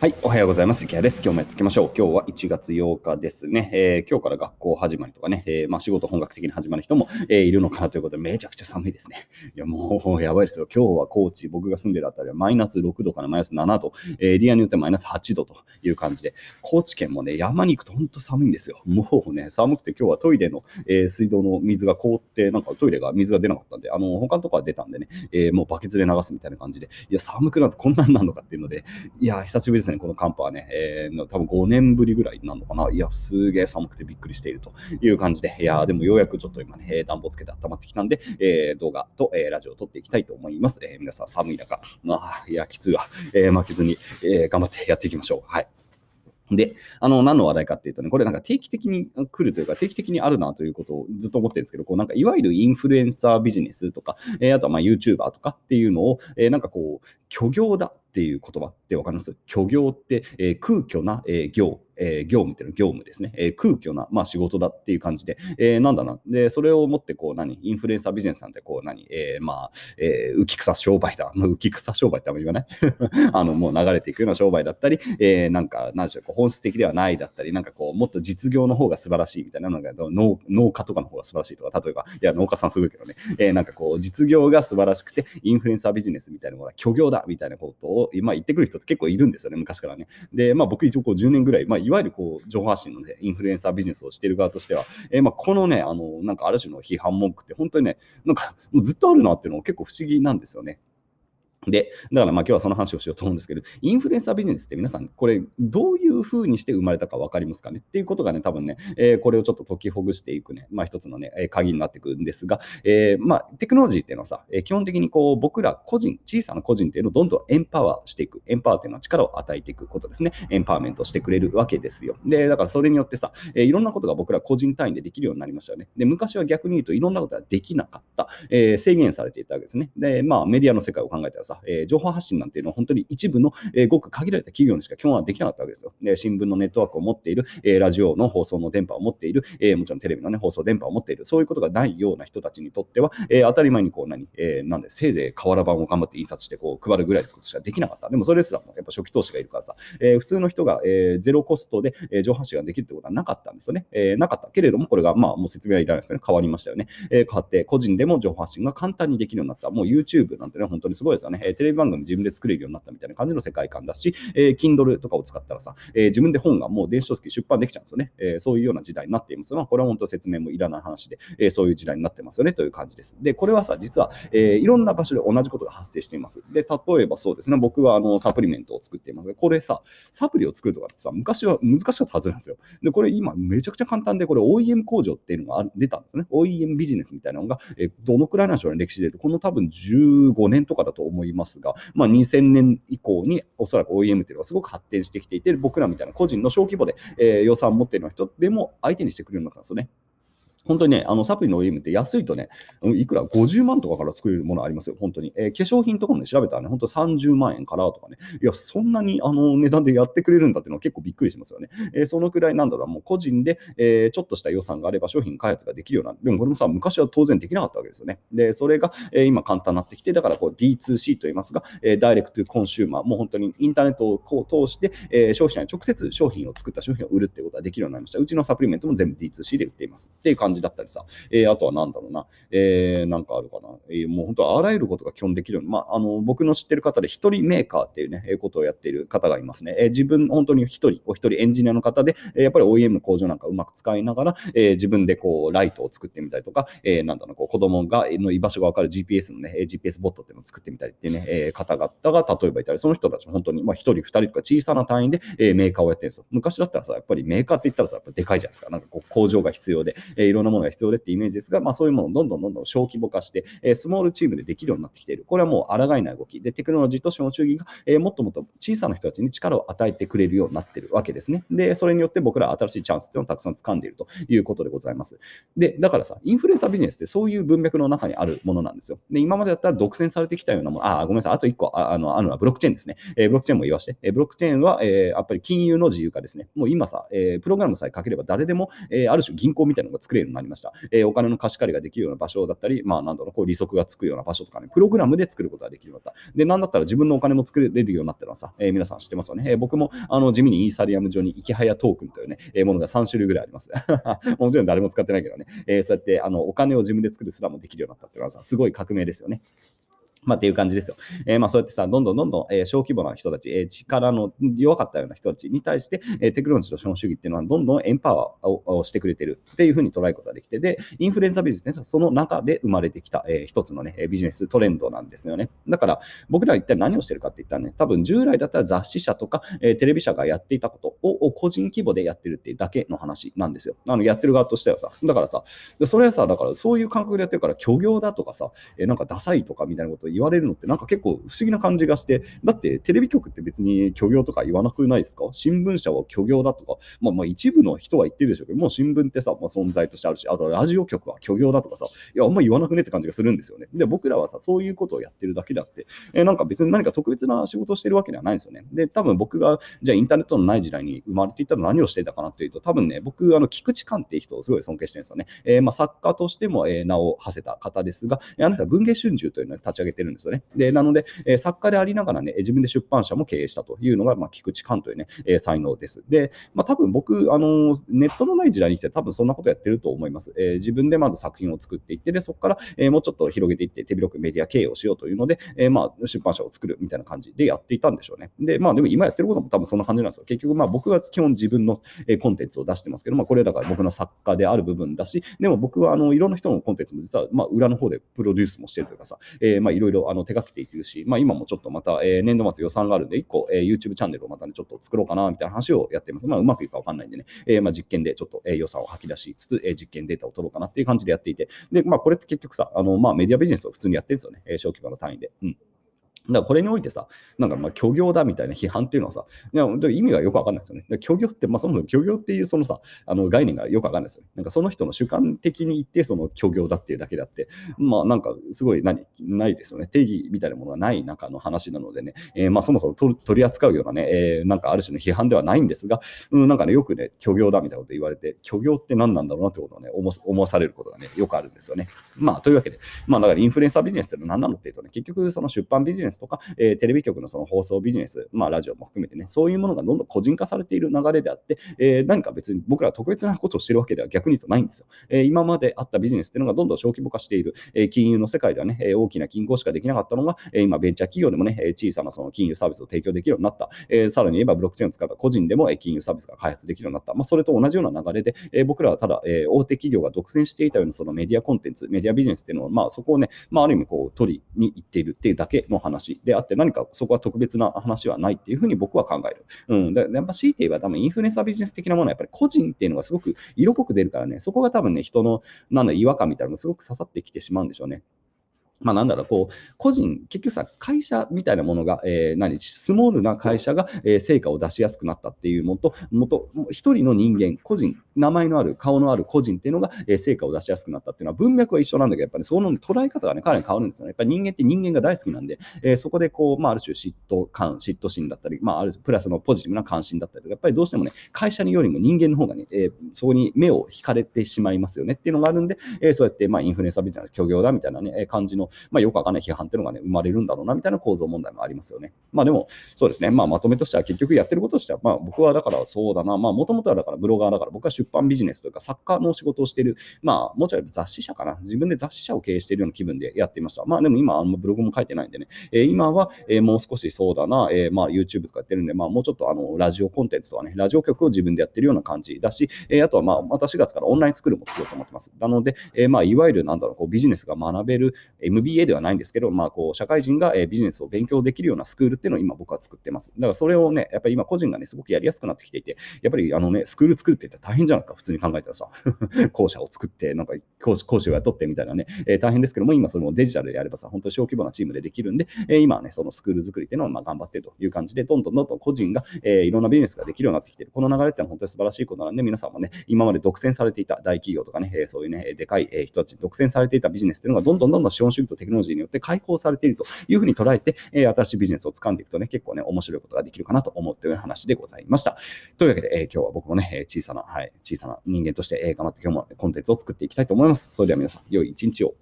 はい、おはようございます。池谷です。今日もやっていきましょう。今日は1月8日ですね。えー、今日から学校始まりとかね、えー、まあ、仕事本格的に始まる人も、えー、いるのかなということで、めちゃくちゃ寒いですね。いや、もうやばいですよ。今日は高知、僕が住んでるあたりはマイナス6度からマイナス7度、エリアによってマイナス8度という感じで、高知県もね、山に行くと本当寒いんですよ。もうね、寒くて今日はトイレの、え水道の水が凍って、なんかトイレが水が出なかったんで、あの、他のとこは出たんでね、えもうバケツで流すみたいな感じで、いや、寒くなってこんなんなるのかっていうので、いや、久しぶりですね、この寒波はね。えー、多分5年ぶりぐらいなのかな。いや、すげえ寒くてびっくりしているという感じで、いや、でもようやくちょっと今ね、暖房つけて温まってきたんで、えー、動画と、えー、ラジオを撮っていきたいと思います。えー、皆さん寒い中、まあ、いや、きついわ。え、負けずに、えー、頑張ってやっていきましょう。はい。で、あの、何の話題かっていうとね、これなんか定期的に来るというか、定期的にあるなということをずっと思ってるんですけど、こうなんかいわゆるインフルエンサービジネスとか、えー、あとはまあ YouTuber とかっていうのを、えー、なんかこう、虚業だっていう言葉ってわかります？虚業って、えー、空虚な、えー、業えー、業務っていうのは業務ですね。えー、空虚な、まあ、仕事だっていう感じで、えー、なんだな。で、それをもって、こう、何、インフルエンサービジネスなんて、こう、何、えー、まあ、えー、浮き草商売だ。まあ、浮き草商売ってあんま言わない？あの、もう流れていくような商売だったり、えー、なんか、何でしょう、本質的ではないだったり、なんかこう、もっと実業の方が素晴らしいみたいなのが、農農家とかの方が素晴らしいとか、例えば、いや、農家さんすごいけどね、えー、なんかこう、実業が素晴らしくて、インフルエンサービジネスみたいなものは虚業だみたいなことを、今言ってくる人って結構いるんですよね、昔からね。で、まあ、僕一応こう10年ぐらい、まあ、いわゆるこう、情報発信の、ね、インフルエンサービジネスをしている側としては、えー、まあこのね、あの、なんかある種の批判文句って本当にね、なんかもうずっとあるなっていうのは結構不思議なんですよね。で、だからまあ今日はその話をしようと思うんですけど、インフルエンサービジネスって皆さん、これどういうふうにして生まれたか分かりますかね？っていうことがね、多分ね、えー、これをちょっと解きほぐしていくね、まあ一つのね、鍵になってくるんですが、えー、まあテクノロジーっていうのはさ、え、基本的にこう僕ら個人、小さな個人っていうのをどんどんエンパワーしていく。エンパワーっていうのは力を与えていくことですね。エンパワーメントしてくれるわけですよ。で、だからそれによってさ、えー、いろんなことが僕ら個人単位でできるようになりましたよね。で、昔は逆に言うといろんなことができなかった。えー、制限されていたわけですね。で、まあメディアの世界を考えたらさ、えー、情報発信なんていうのは本当に一部の、えー、ごく限られた企業にしか基本はできなかったわけですよ。で新聞のネットワークを持っている、えー、ラジオの放送の電波を持っている、えー、もちろんテレビの、ね、放送電波を持っている、そういうことがないような人たちにとっては、えー、当たり前にこう何、えー、なんでせいぜい瓦版を頑張って印刷してこう配るぐらいのことしかできなかった。でもそれですらもやっぱ初期投資がいるからさ、えー、普通の人が、えー、ゼロコストで、えー、上半身ができるってことはなかったんですよね。えー、なかったけれども、これがまあもう説明はいらないですよね。変わりましたよね。えー、変わって個人でも情報発信が簡単にできるようになった。もう YouTube なんてね、本当にすごいですよね。え、テレビ番組自分で作れるようになったみたいな感じの世界観だし、えー、Kindle とかを使ったらさ、え、自分で本がもう電子書籍出版できちゃうんですよね。え、そういうような時代になっています。まあ、これは本当説明もいらない話で、え、そういう時代になってますよねという感じです。で、これはさ、実は、え、いろんな場所で同じことが発生しています。で、例えばそうですね、僕はあのサプリメントを作っていますが、これさ、サプリを作るとかってさ、昔は難しかったはずなんですよ。で、これ今めちゃくちゃ簡単で、これ OEM 工場っていうのが出たんですね。OEM ビジネスみたいなのが、え、どのくらいなんでしょうね、歴史で。この多分15年とかだと思いますが、まあ、2000年以降におそらく OEM っていうのがすごく発展してきていて、僕らみたいな個人の小規模で、えー、予算を持っている人でも相手にしてくれるのかなったんですよね。本当にね、あのサプリの OEM って安いとね、いくら？50万とかから作れるものありますよ、本当に。えー、化粧品とかもね、調べたらね、本当30万円からとかね、いや、そんなにあの値段でやってくれるんだっていうのは結構びっくりしますよね。えー、そのくらいなんだろう、もう個人で、えー、ちょっとした予算があれば商品開発ができるような、でもこれもさ、昔は当然できなかったわけですよね。で、それが、え、今簡単になってきて、だからこう D2C と言いますが、え、ダイレクトコンシューマー、もう本当にインターネットをこう通して、えー、消費者に直接商品を作った商品を売るっていうことができるようになりました。うちのサプリメントも全部 D2C で売っています。っていう感じじだったりさ、えー、あとは何だろうな、えー、なんかあるかな、えー、もう本当あらゆることが基本できるように、まあ、あの僕の知ってる方で一人メーカーっていうね、えー、ことをやっている方がいますね。えー、自分、本当に一人、お一人エンジニアの方で、えー、やっぱり OEM 工場なんかうまく使いながら、えー、自分でこうライトを作ってみたりとか、えー、なんだろうこう子供がの居場所が分かる GPS のね、GPS ボットっていうのを作ってみたりっていうね、えー、方々が例えばいたり、その人たちも本当に、まあ、一人、二人とか小さな単位で、えー、メーカーをやってるんですよ。昔だったらさ、やっぱりメーカーって言ったらさ、やっぱでかいじゃないですか。なんかこう工場が必要で、え、いろんなものが必要でってイメージですが、まあそういうものをどんどんどんどん小規模化して、えスモールチームでできるようになってきている。これはもう抗えない動き。で、テクノロジーと資本主義が、えもっともっと小さな人たちに力を与えてくれるようになっているわけですね。で、それによって僕らは新しいチャンスっていうのをたくさん掴んでいるということでございます。で、だからさ、インフルエンサービジネスってそういう文脈の中にあるものなんですよ。で、今までだったら独占されてきたようなもの、あ、ごめんなさい、あと1個ああのあるのはブロックチェーンですね。えー、ブロックチェーンも言わして。えー、ブロックチェーンは、えー、やっぱり金融の自由化ですね。もう今さ、え、プログラムさえ書ければ誰でも、え、ある種銀行みたいなのが作れるになりました。えー、お金の貸し借りができるような場所だったり、まあ、なんだろう、こう利息がつくような場所とかね、プログラムで作ることができるようになった。で、なんだったら自分のお金も作れるようになったのはさ、えー、皆さん知ってますよね。えー、僕もあの地味にイーサリアム上にイケハヤトークンというね、えー、ものが3種類ぐらいあります。もちろん誰も使ってないけどね、えー、そうやってあのお金を自分で作るすらもできるようになったっていうのはさ、すごい革命ですよね。まあ、っていう感じですよ。えー、まあそうやってさ、どんどんどんどん、えー、小規模な人たち、えー、力の弱かったような人たちに対して、えテクノロジーと資本主義っていうのはどんどんエンパワーをしてくれてるっていうふうに捉えることができて、で、インフルエンザビジネスね、その中で生まれてきた、え一つのね、ビジネストレンドなんですよね。だから、僕らは一体何をしてるかって言ったらね、多分従来だったら雑誌社とか、えテレビ社がやっていたことを個人規模でやってるっていうだけの話なんですよ。あのやってる側としてはさ、だからさ、それはさ、だからそういう感覚でやってるから、虚業だとかさ、えなんかダサいとかみたいなことを言われるのって、なんか結構不思議な感じがして、だってテレビ局って別に虚業とか言わなくないですか？新聞社は虚業だとか、まあまあ一部の人は言ってるでしょうけど、もう新聞ってさ、まあ、存在としてあるし、あとラジオ局は虚業だとかさ、いや、あんま言わなくねって感じがするんですよね。で、僕らはさ、そういうことをやってるだけであって、えー、なんか別に何か特別な仕事をしてるわけではないんですよね。で、多分僕が、じゃあインターネットのない時代に生まれていたら何をしていたかなっていうと、多分ね、僕、あの、菊池寛っていう人をすごい尊敬してるんですよね。えー、まあ作家としても、え、名を馳せた方ですが、あなた文藝春秋というのを立ち上げてるんですよね。で、なので、えー、作家でありながらね、自分で出版社も経営したというのが、まあ、菊池寛というね、えー、才能です。で、まあ、多分僕、あのネットのない時代に来て多分そんなことやってると思います。えー、自分でまず作品を作っていって、で、そこから、えー、もうちょっと広げていって、手広くメディア経営をしようというので、えー、まあ、出版社を作るみたいな感じでやっていたんでしょうね。で、まあ、でも今やってることも多分そんな感じなんですよ。結局、まあ、僕は基本自分の、コンテンツを出してますけど、まあ、これだから僕の作家である部分だし、でも僕は、あの、いろんな人のコンテンツも実は、まあ、裏の方でプロデュースもしてるというかさ、えー、まあ、いろいろあの手掛けていってるし、まあ、今もちょっとまた、えー、年度末予算があるんで、1個、えー、YouTube チャンネルをまたね、ちょっと作ろうかな、みたいな話をやってます。まあ、うまくいくかわかんないんでね、えー、まあ、実験でちょっと、えー、予算を吐き出しつつ、えー、実験データを取ろうかなっていう感じでやっていて、で、まあ、これって結局さ、あの、まあ、メディアビジネスを普通にやってるんですよね、えー、小規模の単位で。うん。だからこれにおいてさ、なんかまあ虚業だみたいな批判っていうのはさ、いや意味がよくわかんないですよね。虚業って、まあそもそも虚業っていうそのさ、あの概念がよくわかんないですよね。なんかその人の主観的に言ってその虚業だっていうだけであって、まあなんかすごい何、ないですよね。定義みたいなものがない中の話なのでね、えー、まあそもそも取り扱うようなね、えー、なんかある種の批判ではないんですが、うん、なんかね、よくね、虚業だみたいなこと言われて、虚業って何なんだろうなってことをね、思わされることがね、よくあるんですよね。まあというわけで、まあだからインフルエンサービジネスって何なのっていうとね、結局その出版ビジネスとか、えー、テレビ局のその放送ビジネス、まあ、ラジオも含めてね、そういうものがどんどん個人化されている流れであって、えー、何か別に僕ら特別なことをしてるわけでは逆に言うとないんですよ。えー、今まであったビジネスっていうのがどんどん小規模化している、えー、金融の世界ではね、え大きな銀行しかできなかったのが、え今、ベンチャー企業でもね、小さなその金融サービスを提供できるようになった。えさらに言えば、ブロックチェーンを使った個人でも金融サービスが開発できるようになった。まあ、それと同じような流れで、え僕らはただ、え大手企業が独占していたようなそのメディアコンテンツ、メディアビジネスっていうのを、まあ、そこをね、まあ、ある意味こう取りに行っているっていうだけの話であって、何かそこは特別な話はないっていうふうに僕は考える。うん。でやっぱ強いて言えば多分インフルエンサービジネス的なものはやっぱり個人っていうのがすごく色濃く出るからね、そこが多分ね、人のなんだ違和感みたいなのがすごく刺さってきてしまうんでしょうね。まあ、なんだろう、こう、個人、結局さ、会社みたいなものが、えー、何、スモールな会社が、えー、成果を出しやすくなったっていうもと、もと、一人の人間、個人、名前のある、顔のある個人っていうのが、えー、成果を出しやすくなったっていうのは、文脈は一緒なんだけど、やっぱりその捉え方がね、かなり変わるんですよね。やっぱり人間って人間が大好きなんで、えー、そこでこう、まあ、ある種嫉妬感、嫉妬心だったり、まあ、あるプラスのポジティブな関心だったり、やっぱりどうしてもね、会社によりも人間の方がね、えー、そこに目を引かれてしまいますよねっていうのがあるんで、えー、そうやって、まあ、インフルエンサービジネス、虚業だみたいなね、感じの、まあ、よくわかんない批判っていうのがね、生まれるんだろうなみたいな構造問題もありますよね。まあでも、そうですね、まあまとめとしては結局やってることとしては、まあ僕はだからそうだな、まあもともとはだからブロガーだから僕は出版ビジネスというかサッカーの仕事をしている、まあもちろん雑誌社かな、自分で雑誌社を経営しているような気分でやっていました。まあでも今、あんまブログも書いてないんでね、えー、今は、えー、もう少しそうだな、えー、まあ YouTube とかやってるんで、まあもうちょっとあのラジオコンテンツとかね、ラジオ局を自分でやってるような感じだし、えー、あとはまあまた4月からオンラインスクールも作ろうと思ってます。なので、えー、まあいわゆるなんだろう、こうビジネスが学べる MBA ではないんですけど、まあこう社会人がビジネスを勉強できるようなスクールっていうのを今僕は作ってます。だからそれをね、やっぱり今個人がね、すごくやりやすくなってきていて、やっぱりあのね、スクール作るって言ったら大変じゃないですか、普通に考えたらさ。校舎を作って、なんか講師講師を雇ってみたいなね、えー、大変ですけども、今そのデジタルでやればさ、本当に小規模なチームでできるんで、えー、今はね、そのスクール作りっていうのをま頑張ってるという感じで、どんどんどんどん個人が、えー、いろんなビジネスができるようになってきてる。この流れってのは本当に素晴らしいことなんで、皆さんもね、今まで独占されていた大企業とかね、え、そういうね、でかい人たちに独占されていたビジネスっていうのがどんどんどんどん資本主義ューとテクノロジーによって解放されているというふうに捉えて、えー、新しいビジネスを掴んでいくとね、結構ね、面白いことができるかなと思っている話でございました。というわけで、えー、今日は僕もね、小さな、はい、小さな人間として、えー、頑張って今日もコンテンツを作っていきたいと思います。それでは皆さん、良い一日を。